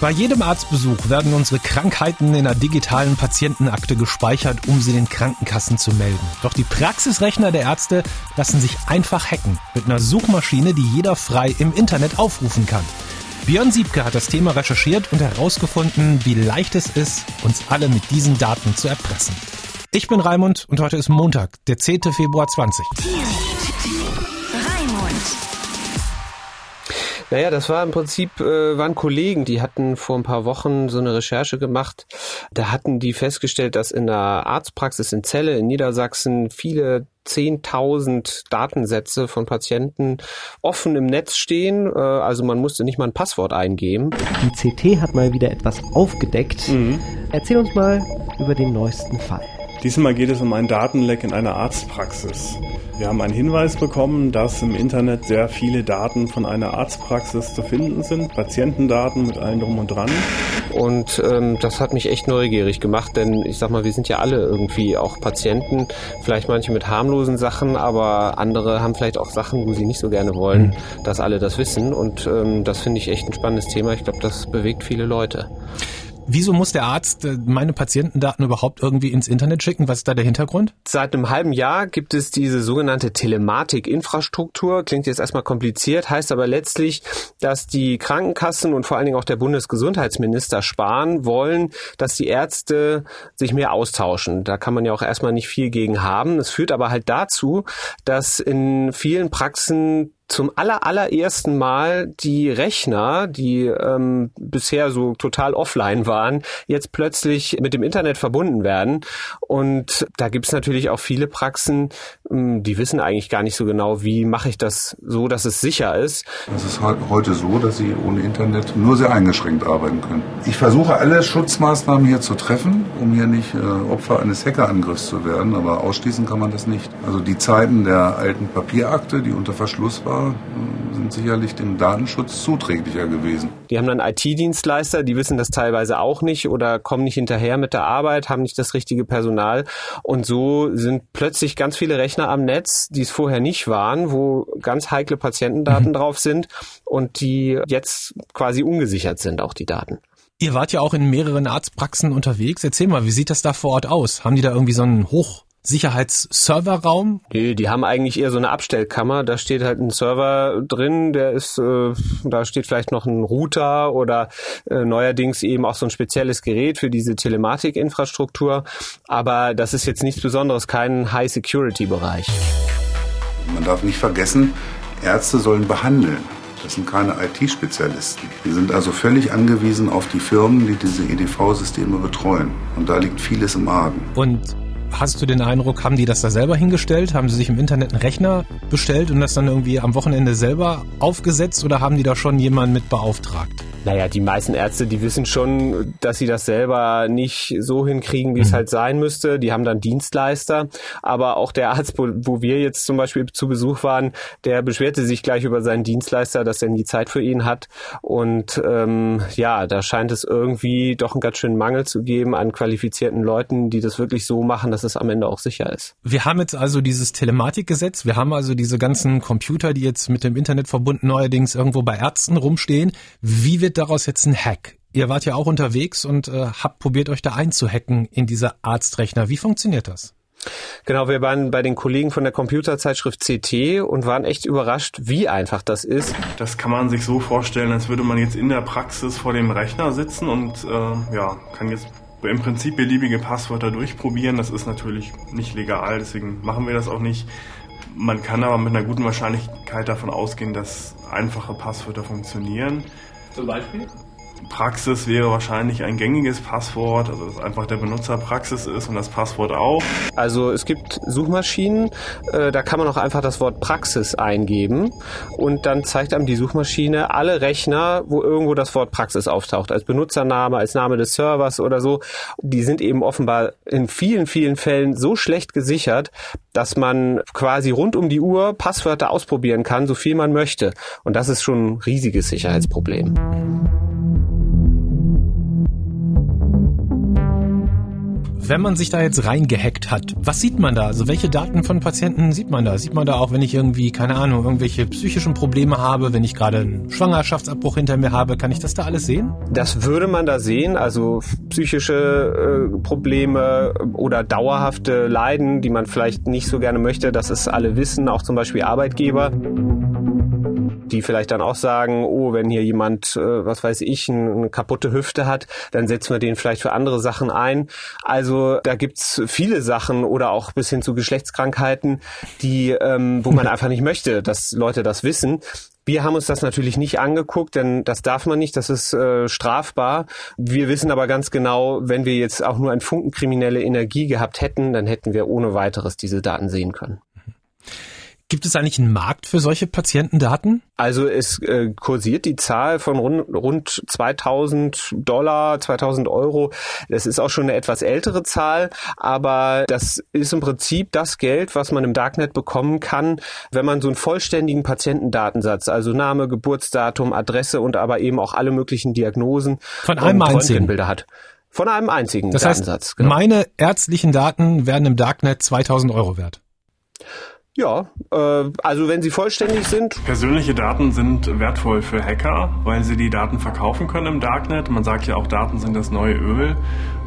Bei jedem Arztbesuch werden unsere Krankheiten in einer digitalen Patientenakte gespeichert, um sie den Krankenkassen zu melden. Doch die Praxisrechner der Ärzte lassen sich einfach hacken mit einer Suchmaschine, die jeder frei im Internet aufrufen kann. Björn Siebke hat das Thema recherchiert und herausgefunden, wie leicht es ist, uns alle mit diesen Daten zu erpressen. Ich bin Raimund und heute ist Montag, der 10. Februar 20. Naja, das war im Prinzip, äh, waren Kollegen, die hatten vor ein paar Wochen so eine Recherche gemacht. Da hatten die festgestellt, dass in der Arztpraxis in Celle in Niedersachsen viele 10.000 Datensätze von Patienten offen im Netz stehen. Äh, also man musste nicht mal ein Passwort eingeben. Die CT hat mal wieder etwas aufgedeckt. Mhm. Erzähl uns mal über den neuesten Fall. Diesmal geht es um einen Datenleck in einer Arztpraxis. Wir haben einen Hinweis bekommen, dass im Internet sehr viele Daten von einer Arztpraxis zu finden sind, Patientendaten mit allem drum und dran. Und ähm, das hat mich echt neugierig gemacht, denn ich sag mal, wir sind ja alle irgendwie auch Patienten, vielleicht manche mit harmlosen Sachen, aber andere haben vielleicht auch Sachen, wo sie nicht so gerne wollen, mhm. dass alle das wissen. Und ähm, das finde ich echt ein spannendes Thema. Ich glaube, das bewegt viele Leute. Wieso muss der Arzt äh, meine Patientendaten überhaupt irgendwie ins Internet schicken? Was ist da der Hintergrund? Seit einem halben Jahr gibt es diese sogenannte Telematik-Infrastruktur. Klingt jetzt erstmal kompliziert, heißt aber letztlich, dass die Krankenkassen und vor allen Dingen auch der Bundesgesundheitsminister sparen wollen, dass die Ärzte sich mehr austauschen. Da kann man ja auch erstmal nicht viel gegen haben. Es führt aber halt dazu, dass in vielen Praxen zum aller, allerersten Mal die Rechner, die ähm, bisher so total offline waren, jetzt plötzlich mit dem Internet verbunden werden. Und da gibt es natürlich auch viele Praxen, ähm, die wissen eigentlich gar nicht so genau, wie mache ich das so, dass es sicher ist. Es ist halt heute so, dass sie ohne Internet nur sehr eingeschränkt arbeiten können. Ich versuche alle Schutzmaßnahmen hier zu treffen, um hier nicht äh, Opfer eines Hackerangriffs zu werden, aber ausschließen kann man das nicht. Also die Zeiten der alten Papierakte, die unter Verschluss sind sicherlich dem Datenschutz zuträglicher gewesen. Die haben dann IT-Dienstleister, die wissen das teilweise auch nicht oder kommen nicht hinterher mit der Arbeit, haben nicht das richtige Personal. Und so sind plötzlich ganz viele Rechner am Netz, die es vorher nicht waren, wo ganz heikle Patientendaten mhm. drauf sind und die jetzt quasi ungesichert sind, auch die Daten. Ihr wart ja auch in mehreren Arztpraxen unterwegs. Erzähl mal, wie sieht das da vor Ort aus? Haben die da irgendwie so einen Hoch Sicherheitsserverraum? Nee, die haben eigentlich eher so eine Abstellkammer. Da steht halt ein Server drin, der ist, äh, da steht vielleicht noch ein Router oder äh, neuerdings eben auch so ein spezielles Gerät für diese Telematik-Infrastruktur. Aber das ist jetzt nichts Besonderes, kein High-Security-Bereich. Man darf nicht vergessen, Ärzte sollen behandeln. Das sind keine IT-Spezialisten. Die sind also völlig angewiesen auf die Firmen, die diese EDV-Systeme betreuen. Und da liegt vieles im Argen. Und Hast du den Eindruck, haben die das da selber hingestellt? Haben sie sich im Internet einen Rechner bestellt und das dann irgendwie am Wochenende selber aufgesetzt oder haben die da schon jemanden mit beauftragt? Naja, die meisten Ärzte, die wissen schon, dass sie das selber nicht so hinkriegen, wie mhm. es halt sein müsste. Die haben dann Dienstleister. Aber auch der Arzt, wo, wo, wir jetzt zum Beispiel zu Besuch waren, der beschwerte sich gleich über seinen Dienstleister, dass er nie Zeit für ihn hat. Und ähm, ja, da scheint es irgendwie doch einen ganz schönen Mangel zu geben an qualifizierten Leuten, die das wirklich so machen, dass es am Ende auch sicher ist. Wir haben jetzt also dieses Telematikgesetz. Wir haben also diese ganzen Computer, die jetzt mit dem Internet verbunden neuerdings irgendwo bei Ärzten rumstehen. Wie wird wird daraus jetzt ein Hack? Ihr wart ja auch unterwegs und äh, habt probiert, euch da einzuhacken in diese Arztrechner. Wie funktioniert das? Genau, wir waren bei den Kollegen von der Computerzeitschrift CT und waren echt überrascht, wie einfach das ist. Das kann man sich so vorstellen, als würde man jetzt in der Praxis vor dem Rechner sitzen und äh, ja, kann jetzt im Prinzip beliebige Passwörter durchprobieren. Das ist natürlich nicht legal, deswegen machen wir das auch nicht. Man kann aber mit einer guten Wahrscheinlichkeit davon ausgehen, dass einfache Passwörter funktionieren. Zum Beispiel? Praxis wäre wahrscheinlich ein gängiges Passwort, also dass einfach der Benutzer Praxis ist und das Passwort auch. Also es gibt Suchmaschinen, äh, da kann man auch einfach das Wort Praxis eingeben und dann zeigt einem die Suchmaschine alle Rechner, wo irgendwo das Wort Praxis auftaucht, als Benutzername, als Name des Servers oder so. Die sind eben offenbar in vielen, vielen Fällen so schlecht gesichert, dass man quasi rund um die Uhr Passwörter ausprobieren kann, so viel man möchte. Und das ist schon ein riesiges Wenn man sich da jetzt reingehackt hat, was sieht man da? Also welche Daten von Patienten sieht man da? Sieht man da auch, wenn ich irgendwie, keine Ahnung, irgendwelche psychischen Probleme habe, wenn ich gerade einen Schwangerschaftsabbruch hinter mir habe, kann ich das da alles sehen? Das würde man da sehen, also psychische äh, Probleme oder dauerhafte Leiden, die man vielleicht nicht so gerne möchte, das ist alle wissen, auch zum Beispiel Arbeitgeber die vielleicht dann auch sagen, oh, wenn hier jemand, äh, was weiß ich, eine kaputte Hüfte hat, dann setzen wir den vielleicht für andere Sachen ein. Also da gibt's viele Sachen oder auch bis hin zu Geschlechtskrankheiten, die, ähm, wo man einfach nicht möchte, dass Leute das wissen. Wir haben uns das natürlich nicht angeguckt, denn das darf man nicht, das ist äh, strafbar. Wir wissen aber ganz genau, wenn wir jetzt auch nur ein Funken kriminelle Energie gehabt hätten, dann hätten wir ohne weiteres diese Daten sehen können. Gibt es eigentlich einen Markt für solche Patientendaten? Also es äh, kursiert die Zahl von rund, rund 2000 Dollar, 2000 Euro. Das ist auch schon eine etwas ältere Zahl, aber das ist im Prinzip das Geld, was man im Darknet bekommen kann, wenn man so einen vollständigen Patientendatensatz, also Name, Geburtsdatum, Adresse und aber eben auch alle möglichen Diagnosen von einem einzigen Bilder hat. Von einem einzigen das Datensatz. Heißt, genau. Meine ärztlichen Daten werden im Darknet 2000 Euro wert. Ja, äh, also wenn sie vollständig sind. Persönliche Daten sind wertvoll für Hacker, weil sie die Daten verkaufen können im Darknet. Man sagt ja auch, Daten sind das neue Öl.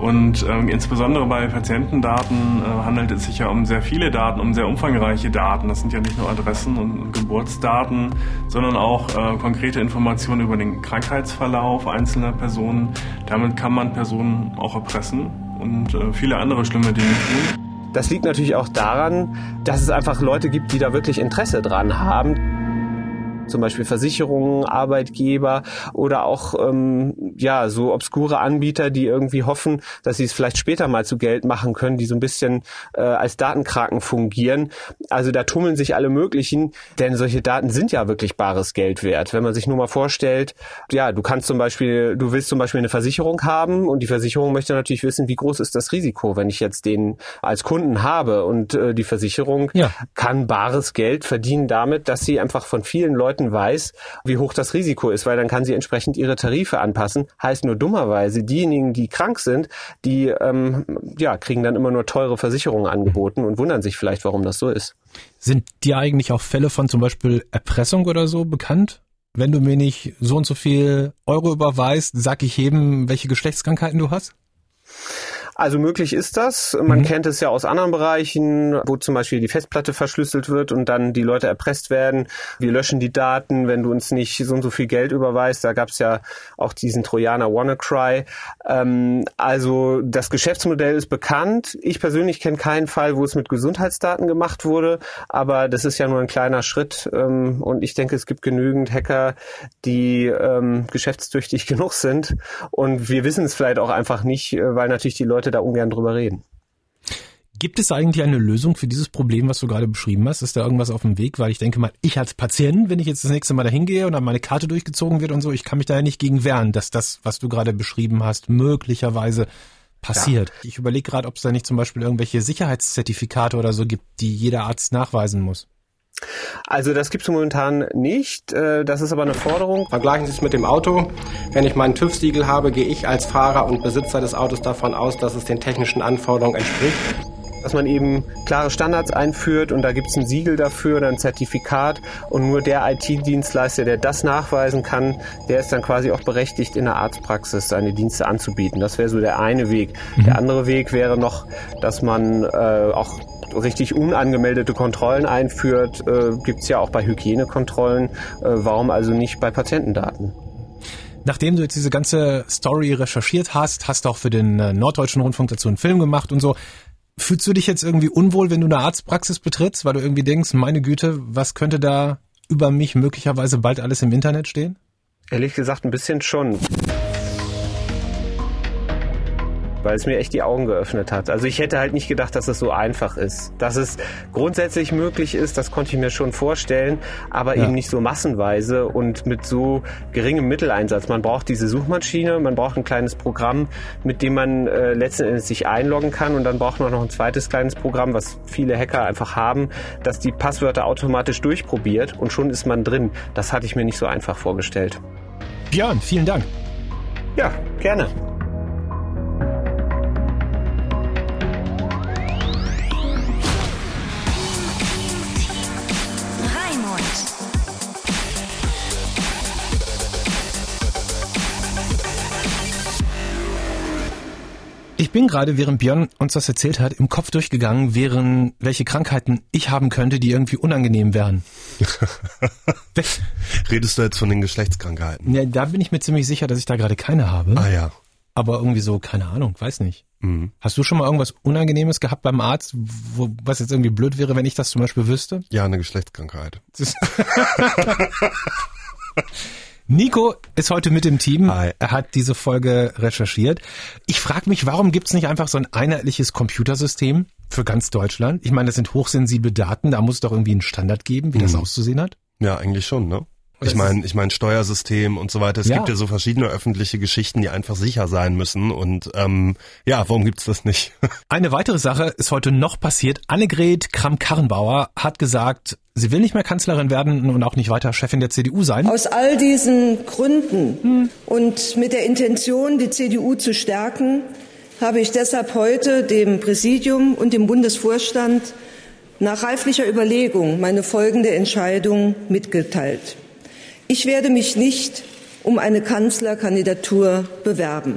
Und ähm, insbesondere bei Patientendaten äh, handelt es sich ja um sehr viele Daten, um sehr umfangreiche Daten. Das sind ja nicht nur Adressen und Geburtsdaten, sondern auch äh, konkrete Informationen über den Krankheitsverlauf einzelner Personen. Damit kann man Personen auch erpressen und äh, viele andere schlimme Dinge tun. Das liegt natürlich auch daran, dass es einfach Leute gibt, die da wirklich Interesse dran haben zum Beispiel Versicherungen, Arbeitgeber oder auch ähm, ja so obskure Anbieter, die irgendwie hoffen, dass sie es vielleicht später mal zu Geld machen können, die so ein bisschen äh, als Datenkraken fungieren. Also da tummeln sich alle möglichen, denn solche Daten sind ja wirklich bares Geld wert. Wenn man sich nur mal vorstellt, ja, du kannst zum Beispiel, du willst zum Beispiel eine Versicherung haben und die Versicherung möchte natürlich wissen, wie groß ist das Risiko, wenn ich jetzt den als Kunden habe und äh, die Versicherung ja. kann bares Geld verdienen damit, dass sie einfach von vielen Leuten Experten weiß, wie hoch das Risiko ist, weil dann kann sie entsprechend ihre Tarife anpassen. Heißt nur dummerweise, diejenigen, die krank sind, die ähm, ja, kriegen dann immer nur teure Versicherungen angeboten und wundern sich vielleicht, warum das so ist. Sind dir eigentlich auch Fälle von zum Beispiel Erpressung oder so bekannt? Wenn du mir nicht so und so viel Euro überweist, sag ich jedem, welche Geschlechtskrankheiten du hast? Also möglich ist das. Man mhm. kennt es ja aus anderen Bereichen, wo zum Beispiel die Festplatte verschlüsselt wird und dann die Leute erpresst werden. Wir löschen die Daten, wenn du uns nicht so und so viel Geld überweist. Da gab es ja auch diesen Trojaner WannaCry. Ähm, also das Geschäftsmodell ist bekannt. Ich persönlich kenne keinen Fall, wo es mit Gesundheitsdaten gemacht wurde, aber das ist ja nur ein kleiner Schritt. Ähm, und ich denke, es gibt genügend Hacker, die ähm, geschäftstüchtig genug sind. Und wir wissen es vielleicht auch einfach nicht, äh, weil natürlich die Leute Leute da ungern drüber reden. Gibt es eigentlich eine Lösung für dieses Problem, was du gerade beschrieben hast? Ist da irgendwas auf dem Weg? Weil ich denke mal, ich als Patient, wenn ich jetzt das nächste Mal dahin gehe und dann meine Karte durchgezogen wird und so, ich kann mich da ja nicht gegen wehren, dass das, was du gerade beschrieben hast, möglicherweise passiert. Ja. Ich überlege gerade, ob es da nicht zum Beispiel irgendwelche Sicherheitszertifikate oder so gibt, die jeder Arzt nachweisen muss. Also das gibt es momentan nicht. Äh, das ist aber eine Forderung. Vergleichen Sie es mit dem Auto. Wenn ich meinen TÜV-Siegel habe, gehe ich als Fahrer und Besitzer des Autos davon aus, dass es den technischen Anforderungen entspricht. Dass man eben klare Standards einführt und da gibt es ein Siegel dafür oder ein Zertifikat und nur der IT-Dienstleister, der das nachweisen kann, der ist dann quasi auch berechtigt, in der Arztpraxis seine Dienste anzubieten. Das wäre so der eine Weg. Mhm. Der andere Weg wäre noch, dass man äh, auch richtig unangemeldete Kontrollen einführt, äh, gibt es ja auch bei Hygienekontrollen. Äh, warum also nicht bei Patientendaten? Nachdem du jetzt diese ganze Story recherchiert hast, hast du auch für den äh, Norddeutschen Rundfunk dazu einen Film gemacht und so. Fühlst du dich jetzt irgendwie unwohl, wenn du eine Arztpraxis betrittst, weil du irgendwie denkst, meine Güte, was könnte da über mich möglicherweise bald alles im Internet stehen? Ehrlich gesagt ein bisschen schon weil es mir echt die Augen geöffnet hat. Also ich hätte halt nicht gedacht, dass es so einfach ist. Dass es grundsätzlich möglich ist, das konnte ich mir schon vorstellen, aber ja. eben nicht so massenweise und mit so geringem Mitteleinsatz. Man braucht diese Suchmaschine, man braucht ein kleines Programm, mit dem man äh, letzten Endes sich einloggen kann und dann braucht man noch ein zweites kleines Programm, was viele Hacker einfach haben, das die Passwörter automatisch durchprobiert und schon ist man drin. Das hatte ich mir nicht so einfach vorgestellt. Björn, vielen Dank. Ja, gerne. Ich bin gerade, während Björn uns das erzählt hat, im Kopf durchgegangen, wären welche Krankheiten ich haben könnte, die irgendwie unangenehm wären. Redest du jetzt von den Geschlechtskrankheiten? Ja, da bin ich mir ziemlich sicher, dass ich da gerade keine habe. Ah ja. Aber irgendwie so, keine Ahnung, weiß nicht. Mhm. Hast du schon mal irgendwas Unangenehmes gehabt beim Arzt, wo, was jetzt irgendwie blöd wäre, wenn ich das zum Beispiel wüsste? Ja, eine Geschlechtskrankheit. Nico ist heute mit im Team. Hi. Er hat diese Folge recherchiert. Ich frage mich, warum gibt's nicht einfach so ein einheitliches Computersystem für ganz Deutschland? Ich meine, das sind hochsensible Daten, da muss es doch irgendwie einen Standard geben, wie das Mhm. auszusehen hat. Ja, eigentlich schon, ne? Ich meine, ich meine Steuersystem und so weiter. Es Ja. gibt ja so verschiedene öffentliche Geschichten, die einfach sicher sein müssen. Und ähm, ja, warum gibt's das nicht? Eine weitere Sache ist heute noch passiert. Annegret Kramp-Karrenbauer hat gesagt, sie will nicht mehr Kanzlerin werden und auch nicht weiter Chefin der CDU sein. Aus all diesen Gründen und mit der Intention, die CDU zu stärken, habe ich deshalb heute dem Präsidium und dem Bundesvorstand nach reiflicher Überlegung meine folgende Entscheidung mitgeteilt. Ich werde mich nicht um eine Kanzlerkandidatur bewerben.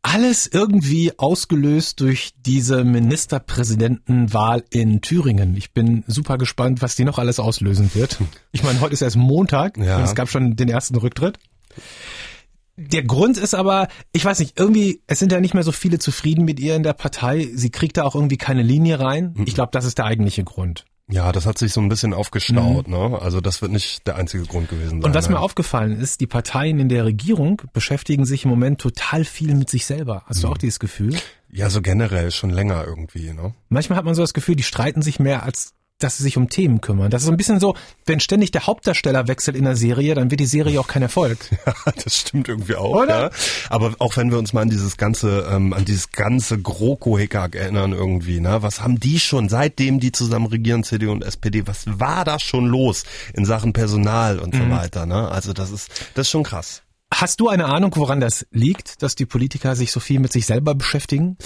Alles irgendwie ausgelöst durch diese Ministerpräsidentenwahl in Thüringen. Ich bin super gespannt, was die noch alles auslösen wird. Ich meine, heute ist erst Montag Ja. und es gab schon den ersten Rücktritt. Der Grund ist aber, ich weiß nicht, irgendwie, es sind ja nicht mehr so viele zufrieden mit ihr in der Partei. Sie kriegt da auch irgendwie keine Linie rein. Ich glaube, das ist der eigentliche Grund. Ja, das hat sich so ein bisschen aufgestaut, ne? Also das wird nicht der einzige Grund gewesen sein. Mhm. Und was ne? mir aufgefallen ist, die Parteien in der Regierung beschäftigen sich im Moment total viel mit sich selber. Hast du auch dieses Gefühl? Ja, so generell schon länger irgendwie, ne? Manchmal hat man so das Gefühl, die streiten sich mehr, als dass sie sich um Themen kümmern. Das ist so ein bisschen so, wenn ständig der Hauptdarsteller wechselt in der Serie, dann wird die Serie auch kein Erfolg. Ja, das stimmt irgendwie auch, Oder? ja. Aber auch wenn wir uns mal an dieses ganze, ähm, an dieses ganze GroKo-Hickhack erinnern irgendwie, ne? Was haben die schon, seitdem die zusammen regieren, CDU und SPD, was war da schon los in Sachen Personal und Mhm. so weiter, ne? Also das ist, das ist schon krass. Hast du eine Ahnung, woran das liegt, dass die Politiker sich so viel mit sich selber beschäftigen?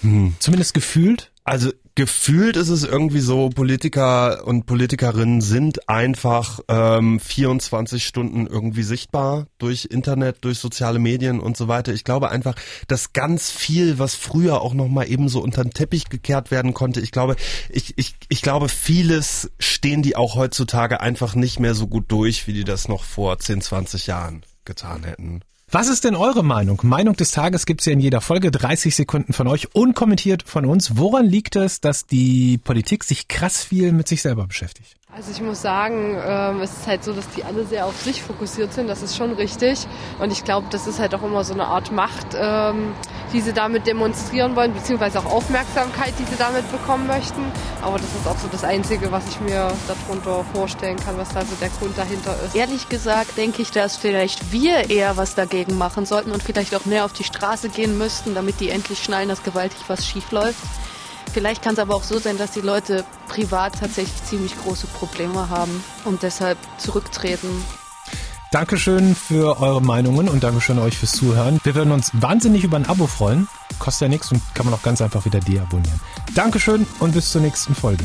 Hm. Zumindest gefühlt? Also gefühlt ist es irgendwie so, Politiker und Politikerinnen sind einfach ähm, 24 Stunden irgendwie sichtbar durch Internet, durch soziale Medien und so weiter. Ich glaube einfach, dass ganz viel, was früher auch nochmal eben so unter den Teppich gekehrt werden konnte, ich glaube, ich, ich, ich glaube, vieles stehen die auch heutzutage einfach nicht mehr so gut durch, wie die das noch vor 10, 20 Jahren getan hätten. Was ist denn eure Meinung? Meinung des Tages gibt's ja in jeder Folge, 30 Sekunden von euch, unkommentiert von uns. Woran liegt es, dass die Politik sich krass viel mit sich selber beschäftigt? Also ich muss sagen, ähm, es ist halt so, dass die alle sehr auf sich fokussiert sind. Das ist schon richtig. Und ich glaube, das ist halt auch immer so eine Art Macht, ähm, die sie damit demonstrieren wollen, beziehungsweise auch Aufmerksamkeit, die sie damit bekommen möchten. Aber das ist auch so das Einzige, was ich mir darunter vorstellen kann, was da so der Grund dahinter ist. Ehrlich gesagt denke ich, dass vielleicht wir eher was dagegen machen sollten und vielleicht auch mehr auf die Straße gehen müssten, damit die endlich schnallen, dass gewaltig was schief läuft. Vielleicht kann es aber auch so sein, dass die Leute privat tatsächlich ziemlich große Probleme haben und deshalb zurücktreten. Dankeschön für eure Meinungen und Dankeschön euch fürs Zuhören. Wir würden uns wahnsinnig über ein Abo freuen. Kostet ja nichts und kann man auch ganz einfach wieder deabonnieren. Dankeschön und bis zur nächsten Folge.